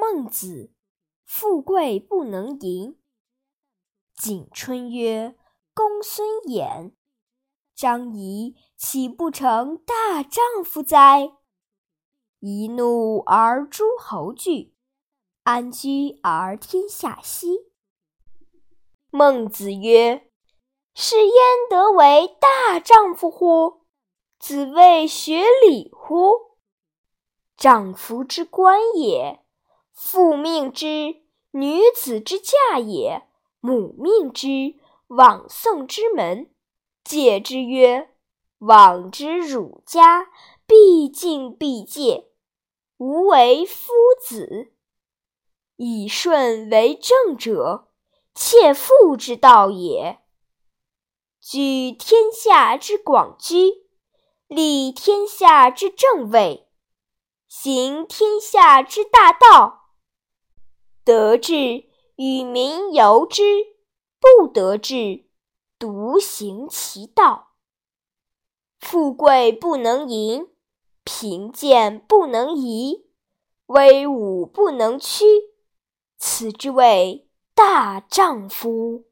孟子：“富贵不能淫。”景春曰：“公孙衍、张仪岂不成大丈夫哉？一怒而诸侯惧，安居而天下息。”孟子曰：“是焉得为大丈夫乎？子谓学礼乎？丈夫之官也，父命之，女子之嫁也。”母命之，往送之门。戒之曰：“往之汝家，必敬必戒。无为夫子。以顺为正者，切腹之道也。居天下之广居，立天下之正位，行天下之大道，得志。”与民由之，不得志，独行其道。富贵不能淫，贫贱不能移，威武不能屈，此之谓大丈夫。